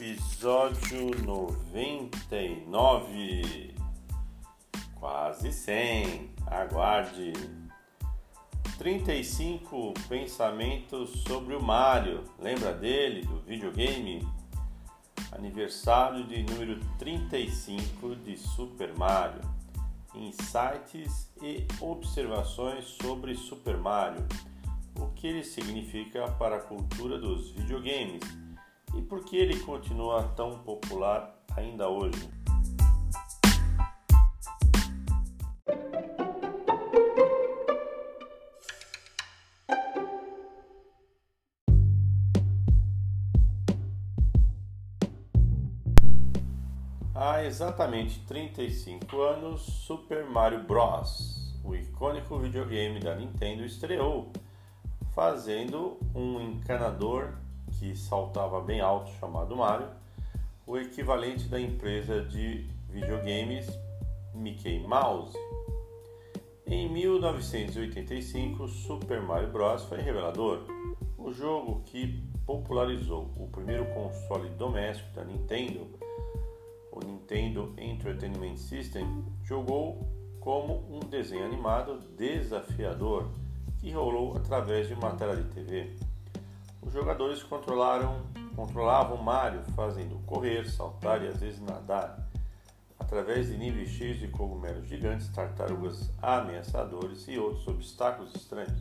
episódio 99. Quase 100. Aguarde. 35 pensamentos sobre o Mario. Lembra dele, do videogame? Aniversário de número 35 de Super Mario. Insights e observações sobre Super Mario. O que ele significa para a cultura dos videogames e por que ele continua tão popular ainda hoje. Há exatamente 35 anos, Super Mario Bros., o icônico videogame da Nintendo, estreou, fazendo um encanador que saltava bem alto chamado Mario, o equivalente da empresa de videogames Mickey Mouse. Em 1985, Super Mario Bros. foi revelador, o jogo que popularizou o primeiro console doméstico da Nintendo, o Nintendo Entertainment System, jogou como um desenho animado desafiador que rolou através de uma tela de TV. Os jogadores controlaram, controlavam Mario fazendo correr, saltar e às vezes nadar, através de níveis cheios de cogumelos gigantes, tartarugas ameaçadores e outros obstáculos estranhos.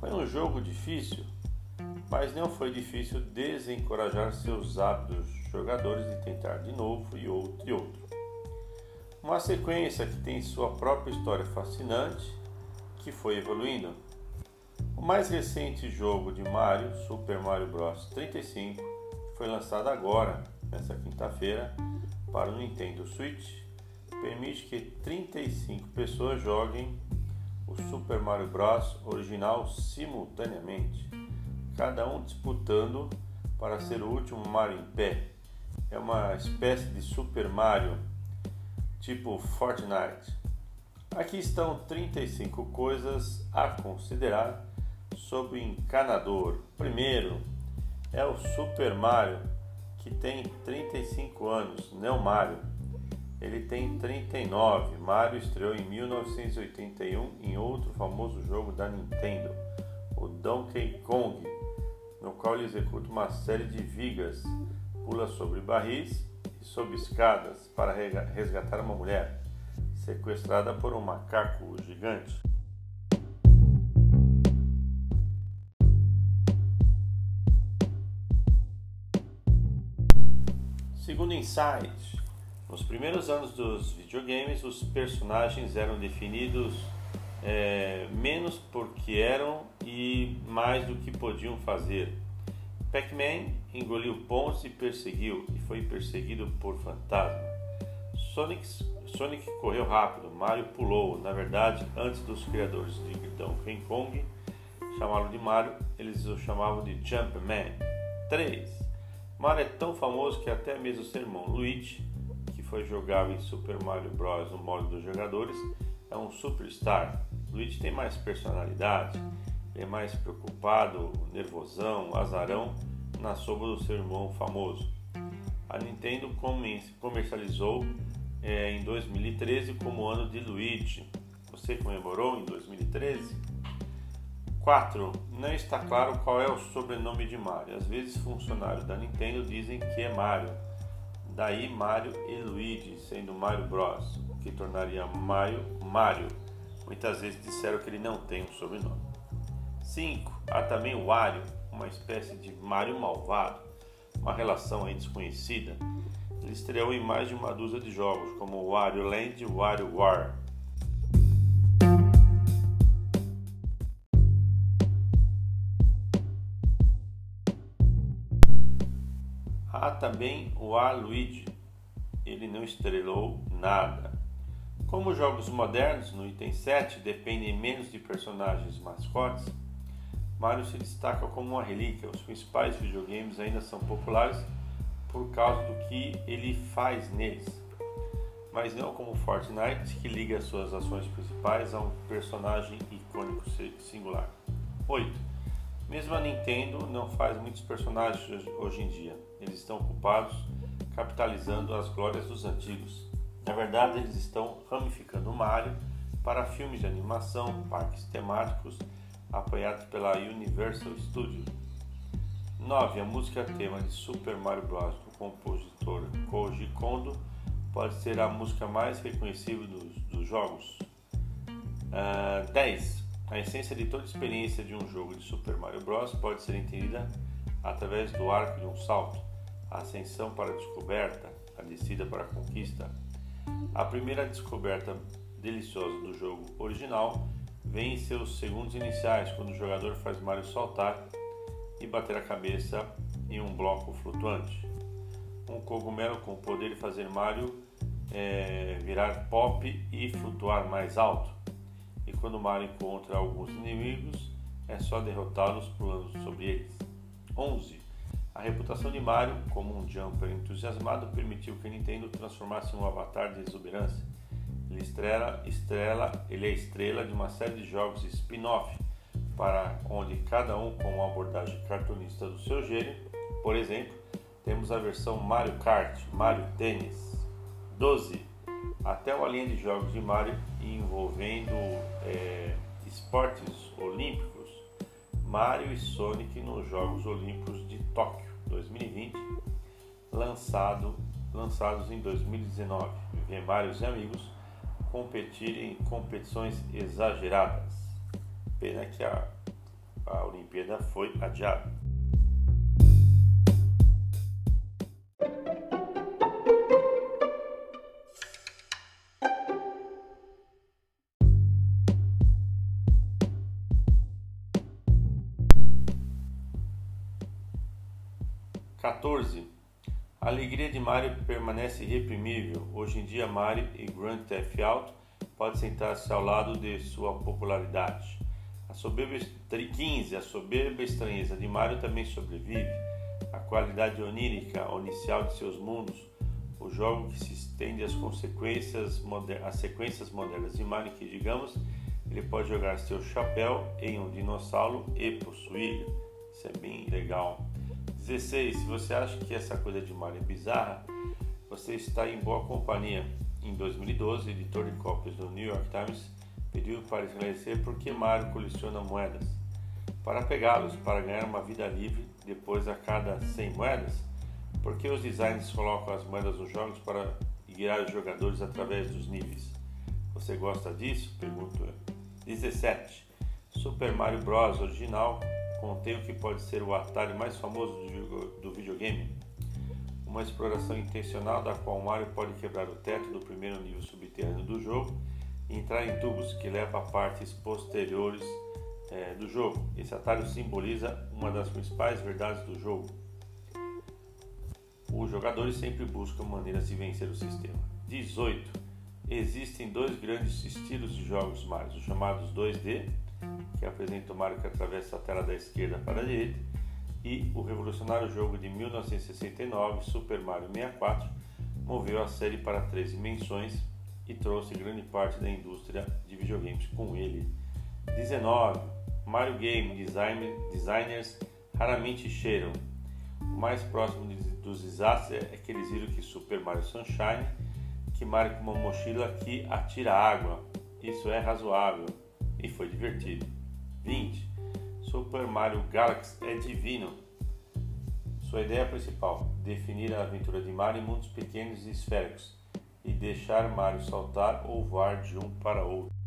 Foi um jogo difícil, mas não foi difícil desencorajar seus hábitos jogadores de tentar de novo e outro e outro. Uma sequência que tem sua própria história fascinante, que foi evoluindo o mais recente jogo de Mario, Super Mario Bros 35, foi lançado agora, nesta quinta-feira, para o Nintendo Switch. Permite que 35 pessoas joguem o Super Mario Bros original simultaneamente, cada um disputando para ser o último Mario em pé. É uma espécie de Super Mario tipo Fortnite. Aqui estão 35 coisas a considerar sobre o encanador. Primeiro é o Super Mario, que tem 35 anos, não Mario. Ele tem 39. Mario estreou em 1981 em outro famoso jogo da Nintendo, o Donkey Kong, no qual ele executa uma série de vigas, pula sobre barris e sob escadas para resgatar uma mulher sequestrada por um macaco gigante. Segundo Insight, nos primeiros anos dos videogames, os personagens eram definidos é, menos porque eram e mais do que podiam fazer. Pac-Man engoliu pontos e perseguiu, e foi perseguido por fantasma. Sonic, Sonic correu rápido, Mario pulou. Na verdade, antes dos criadores de Donkey Kong chamá-lo de Mario, eles o chamavam de Jumpman. 3. Mario é tão famoso que até mesmo seu irmão Luigi, que foi jogável em Super Mario Bros. no modo dos jogadores, é um superstar. Luigi tem mais personalidade, é mais preocupado, nervosão, azarão na sombra do seu irmão famoso. A Nintendo comercializou é, em 2013 como ano de Luigi. Você comemorou em 2013? 4. Não está claro qual é o sobrenome de Mario. Às vezes funcionários da Nintendo dizem que é Mario. Daí Mario e Luigi, sendo Mario Bros, o que tornaria Mario Mario. Muitas vezes disseram que ele não tem um sobrenome. 5. Há também o Wario, uma espécie de Mario malvado, uma relação aí desconhecida. Ele estreou em mais de uma dúzia de jogos, como Wario Land e Wario War. Há também o Luigi. Ele não estrelou nada. Como jogos modernos, no item 7, dependem menos de personagens mascotes, Mario se destaca como uma relíquia. Os principais videogames ainda são populares por causa do que ele faz neles, mas não como Fortnite, que liga suas ações principais a um personagem icônico singular. 8. Mesmo a Nintendo não faz muitos personagens hoje em dia eles estão ocupados capitalizando as glórias dos antigos. Na verdade, eles estão ramificando o Mario para filmes de animação, parques temáticos, apoiados pela Universal Studios. 9. A música tema de Super Mario Bros. do compositor Koji Kondo pode ser a música mais reconhecível dos, dos jogos. Uh, ah, 10. A essência de toda experiência de um jogo de Super Mario Bros. pode ser entendida através do arco de um salto, a ascensão para a descoberta, a descida para a conquista. A primeira descoberta deliciosa do jogo original vem em seus segundos iniciais, quando o jogador faz Mario saltar e bater a cabeça em um bloco flutuante. Um cogumelo com o poder de fazer Mario é, virar pop e flutuar mais alto. E quando Mario encontra alguns inimigos, é só derrotá-los pulando sobre eles. 11. A reputação de Mario como um jumper entusiasmado permitiu que Nintendo transformasse em um avatar de exuberância. Ele, estrela, estrela, ele é estrela de uma série de jogos spin-off, para onde cada um com uma abordagem cartunista do seu gênero. Por exemplo, temos a versão Mario Kart, Mario Tennis. 12. Até uma linha de jogos de Mario envolvendo é, esportes olímpicos, Mario e Sonic nos Jogos Olímpicos de Tóquio 2020, lançado, lançados em 2019. Ver Mario e amigos competirem em competições exageradas. Pena que a, a Olimpíada foi adiada. Alegria de Mario permanece irreprimível. Hoje em dia, Mario e Grand Theft Auto podem sentar-se ao lado de sua popularidade. A soberba 15. A soberba estranheza de Mario também sobrevive. A qualidade onírica, inicial de seus mundos, o jogo que se estende às consequências, às sequências modernas de Mario, que digamos, ele pode jogar seu chapéu em um dinossauro e possuir. Isso é bem legal. 16. Se você acha que essa coisa de Mario é bizarra, você está em boa companhia. Em 2012, o editor de cópias do New York Times pediu para esclarecer por que Mario coleciona moedas. Para pegá-los, para ganhar uma vida livre depois a cada 100 moedas? Por que os designers colocam as moedas nos jogos para guiar os jogadores através dos níveis? Você gosta disso? Pergunto eu. 17. Super Mario Bros. original contém o que pode ser o atalho mais famoso do videogame, uma exploração intencional da qual Mario pode quebrar o teto do primeiro nível subterrâneo do jogo e entrar em tubos que levam a partes posteriores é, do jogo. Esse atalho simboliza uma das principais verdades do jogo. Os jogadores sempre buscam maneiras de vencer o sistema. 18. Existem dois grandes estilos de jogos Mario, os chamados 2D que apresenta o Mario que atravessa a tela da esquerda para a direita, e o revolucionário jogo de 1969, Super Mario 64, moveu a série para três dimensões e trouxe grande parte da indústria de videogames com ele. 19. Mario Game Design, Designers raramente cheiram. O mais próximo dos desastres é que eles viram que Super Mario Sunshine, que Mario com uma mochila que atira água. Isso é razoável e foi divertido. 20. Super Mario Galaxy é divino. Sua ideia principal: definir a aventura de Mario em mundos pequenos e esféricos e deixar Mario saltar ou voar de um para outro.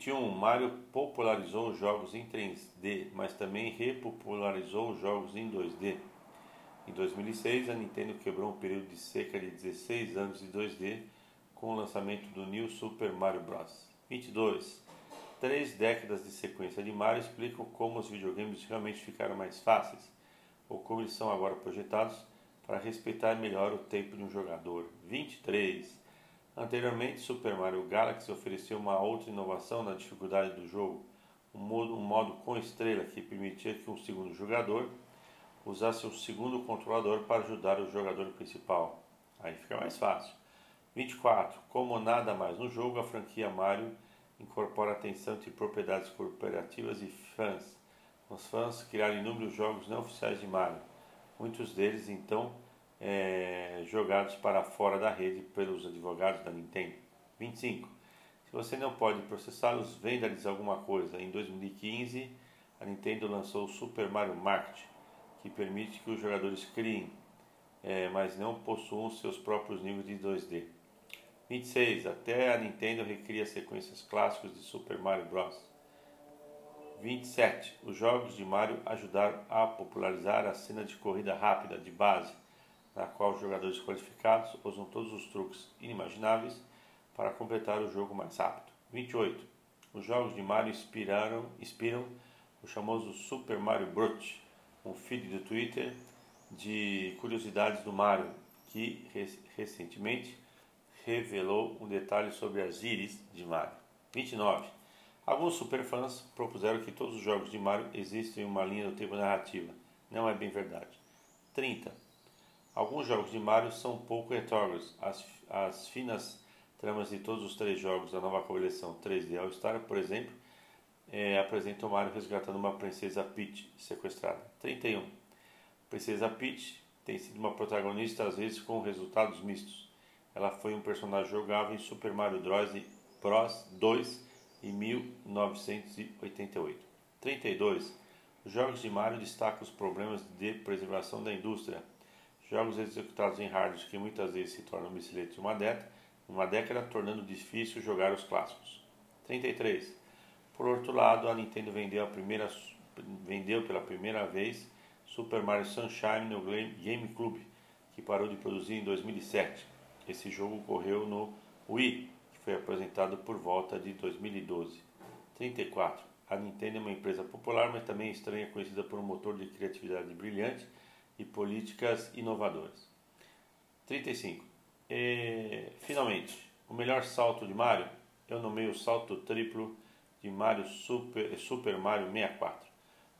Vinte um, Mario popularizou os jogos em 3D, mas também repopularizou os jogos em 2D. Em 2006, a Nintendo quebrou um período de cerca de 16 anos de 2D com o lançamento do New Super Mario Bros. 22. Três décadas de sequência de Mario explicam como os videogames realmente ficaram mais fáceis, ou como eles são agora projetados para respeitar melhor o tempo de um jogador. 23. Anteriormente, Super Mario Galaxy ofereceu uma outra inovação na dificuldade do jogo, um modo, um modo com estrela que permitia que um segundo jogador usasse um segundo controlador para ajudar o jogador principal. Aí fica mais fácil. 24. Como nada mais no jogo, a franquia Mario incorpora atenção de propriedades corporativas e fãs. Os fãs criaram inúmeros jogos não oficiais de Mario, muitos deles então é, jogados para fora da rede pelos advogados da Nintendo. 25. Se você não pode processá-los, venda-lhes alguma coisa. Em 2015, a Nintendo lançou o Super Mario Market, que permite que os jogadores criem, é, mas não possuam seus próprios níveis de 2D. 26. Até a Nintendo recria sequências clássicas de Super Mario Bros. 27. Os jogos de Mario ajudaram a popularizar a cena de corrida rápida de base, na qual os jogadores qualificados usam todos os truques inimagináveis para completar o jogo mais rápido. 28. Os jogos de Mario inspiraram, inspiram o famoso Super Mario Brut, um feed do Twitter de curiosidades do Mario, que recentemente revelou um detalhe sobre as íris de Mario. 29. Alguns superfãs propuseram que todos os jogos de Mario existem em uma linha do tempo narrativa. Não é bem verdade. 30. Alguns jogos de Mario são pouco retrógrados. As, as finas tramas de todos os três jogos da nova coleção 3D All Star, por exemplo, é, apresentam Mario resgatando uma princesa Peach sequestrada. 31. Princesa Peach tem sido uma protagonista às vezes com resultados mistos. Ela foi um personagem jogável em Super Mario Bros. 2 em 1988. 32. Os jogos de Mario destacam os problemas de preservação da indústria. Jogos executados em hardware que muitas vezes se tornam obsoletos uma década, uma década, tornando difícil jogar os clássicos. 33. Por outro lado, a Nintendo vendeu, a primeira, vendeu pela primeira vez Super Mario Sunshine no GameCube, que parou de produzir em 2007. Esse jogo ocorreu no Wii, que foi apresentado por volta de 2012. 34. A Nintendo é uma empresa popular, mas também estranha, conhecida por um motor de criatividade brilhante e políticas inovadoras. 35. E, finalmente, o melhor salto de Mario? Eu nomeio o salto triplo de Mario Super, Super Mario 64.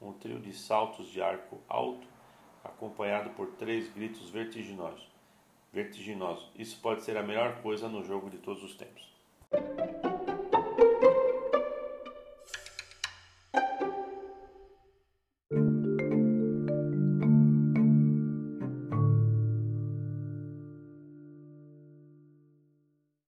Um trio de saltos de arco alto, acompanhado por três gritos vertiginosos vertiginoso. Isso pode ser a melhor coisa no jogo de todos os tempos.